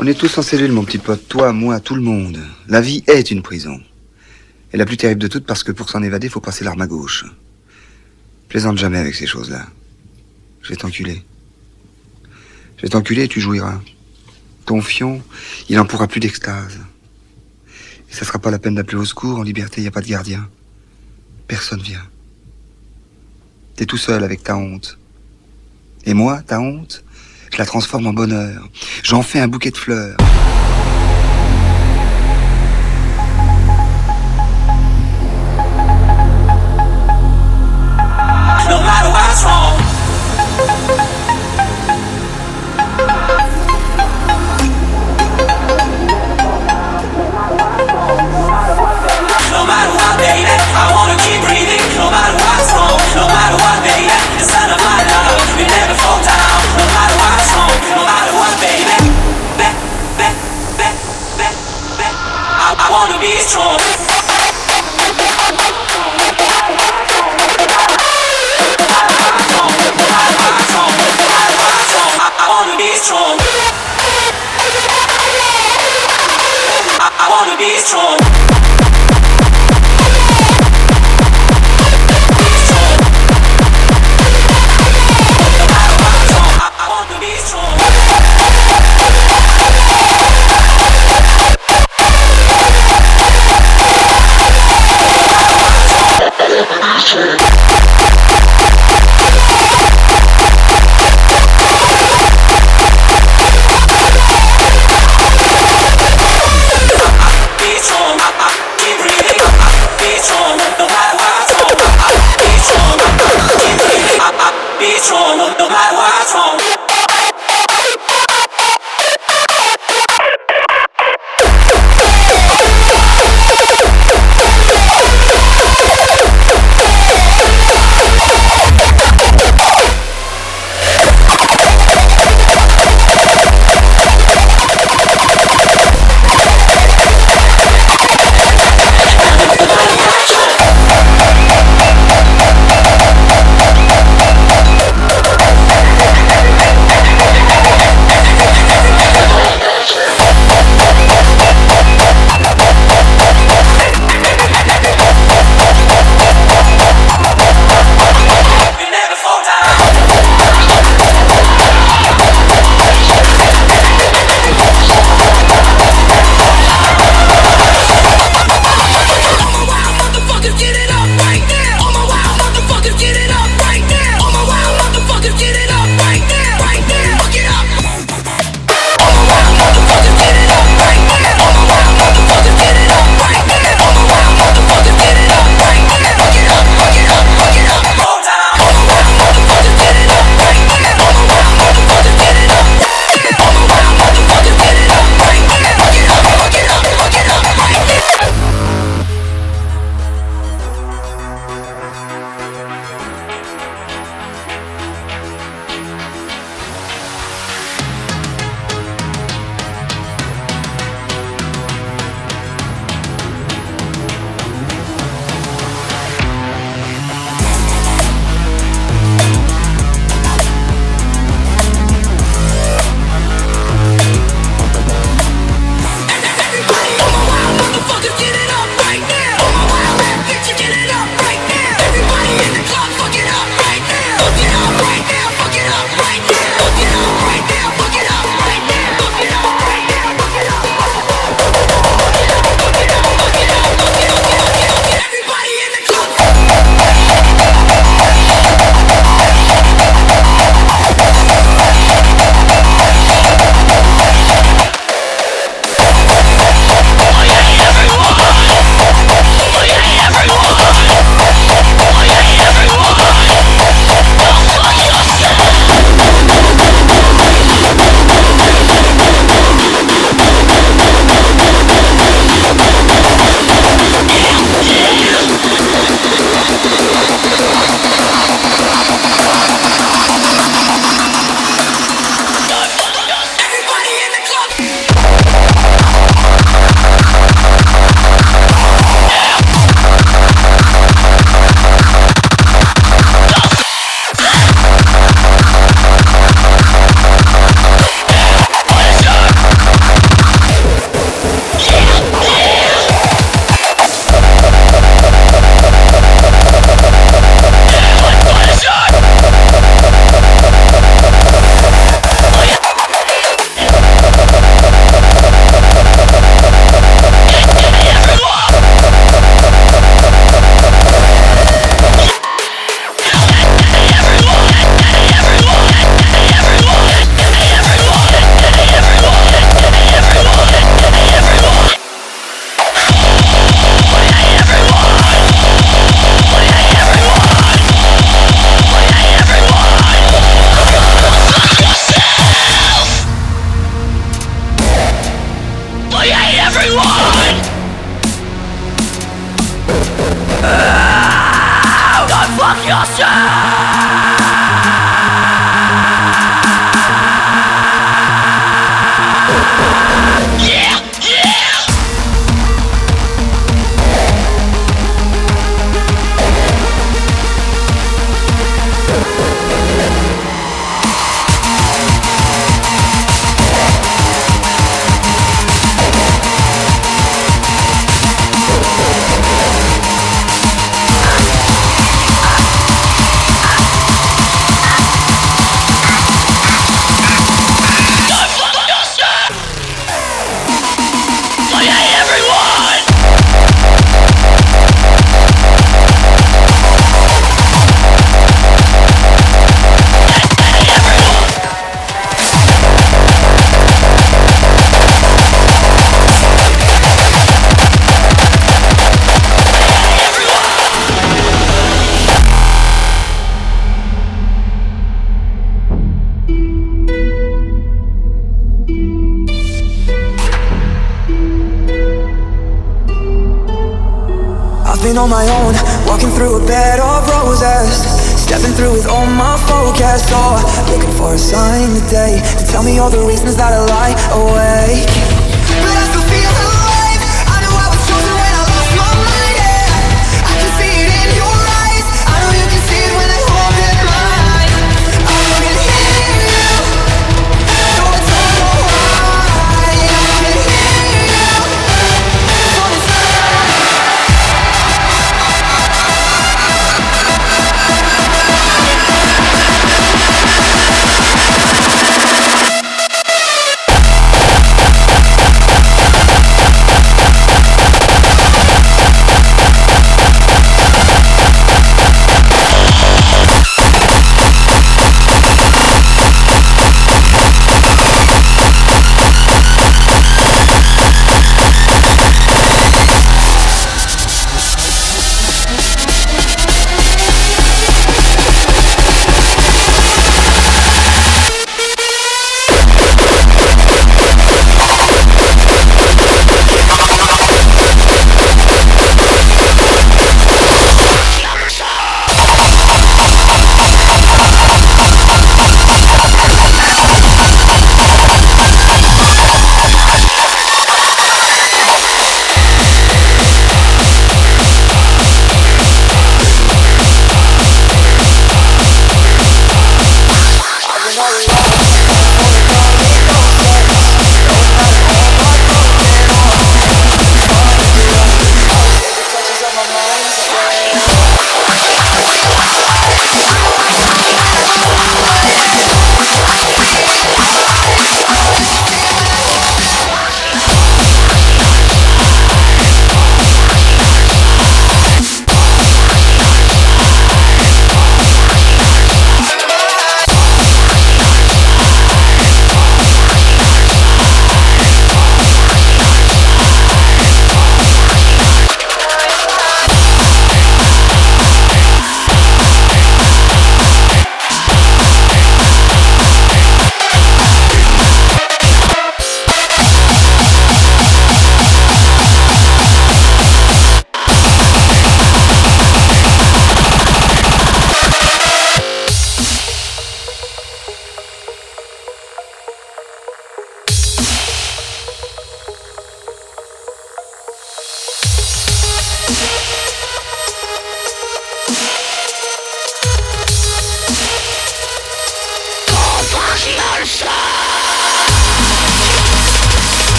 On est tous en cellule, mon petit pote. Toi, moi, tout le monde. La vie est une prison. Et la plus terrible de toutes parce que pour s'en évader, faut passer l'arme à gauche. Plaisante jamais avec ces choses-là. Je vais t'enculer. Je vais t'enculer et tu jouiras. Ton fion, il en pourra plus d'extase. Et ça sera pas la peine d'appeler au secours. En liberté, y a pas de gardien. Personne vient. T'es tout seul avec ta honte. Et moi, ta honte, je la transforme en bonheur. J'en fais un bouquet de fleurs. Wanna be strong. I, wanna be strong. I wanna be strong.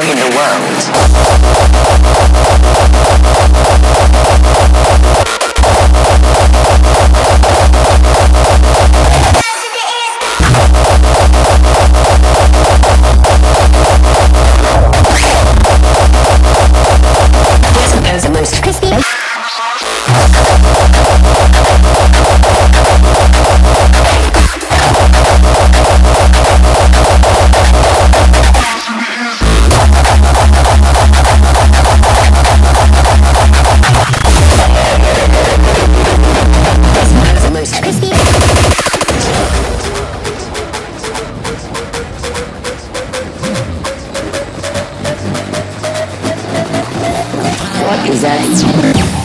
crispy What is that?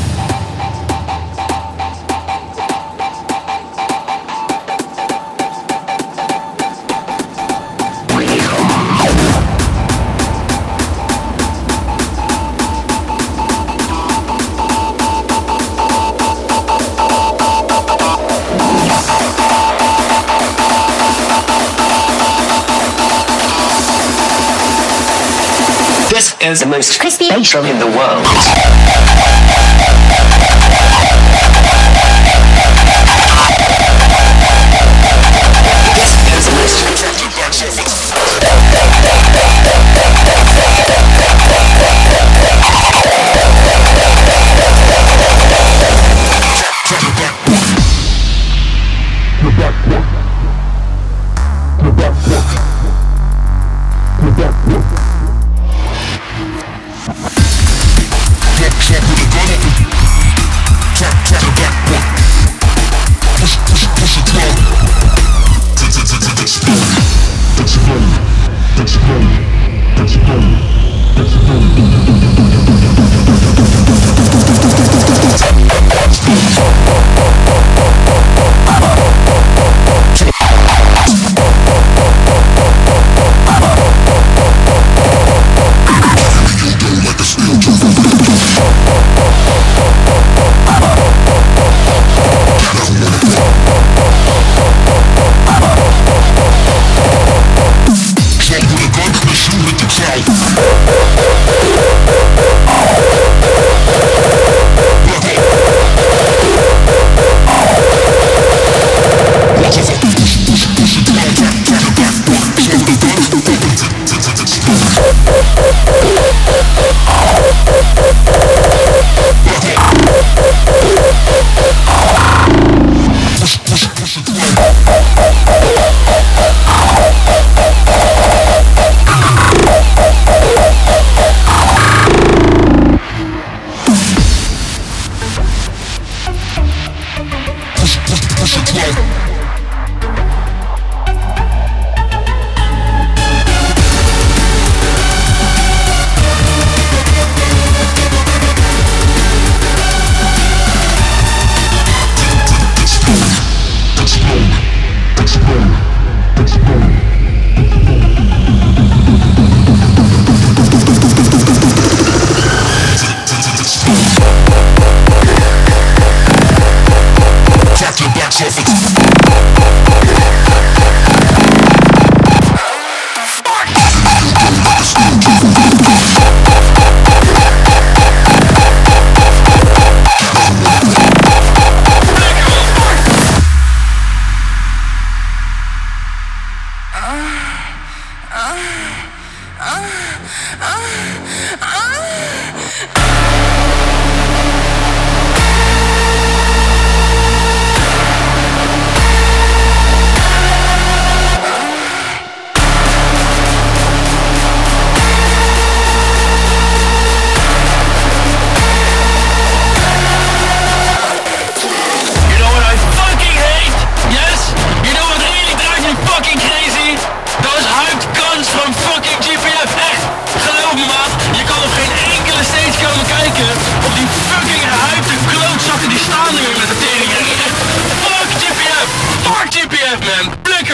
Is the most crispy station in the world.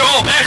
Man!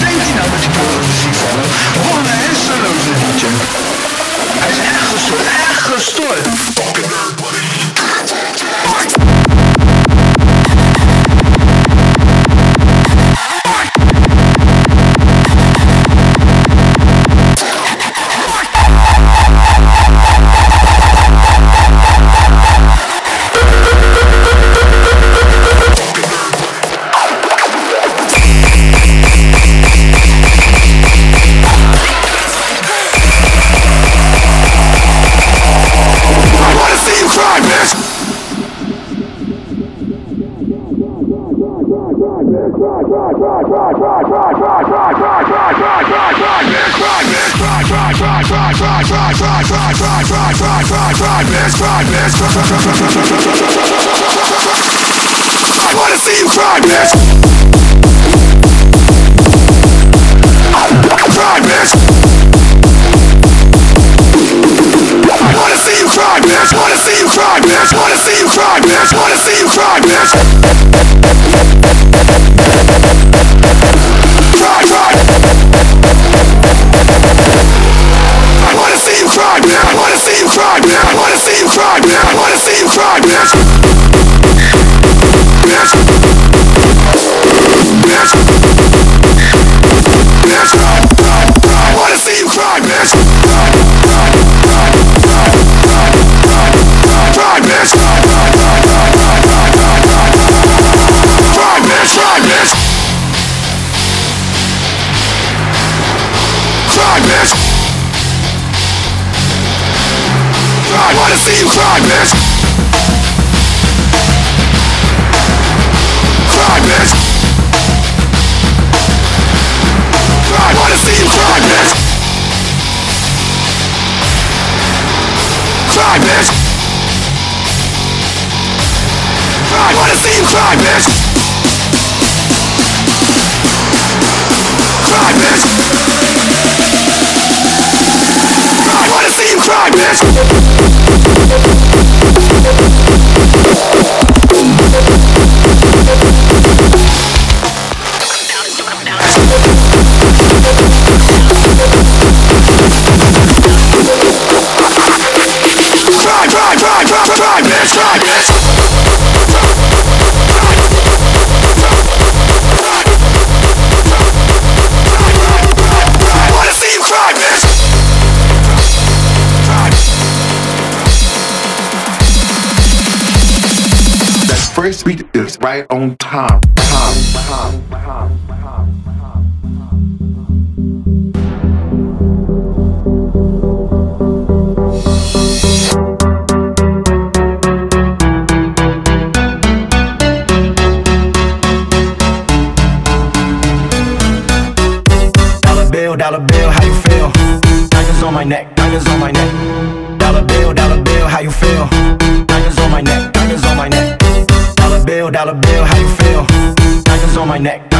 dating Climate Climate I wanna see you cry, bitch! Try, try, try, try, try, try, try, try, try, right on time. neck.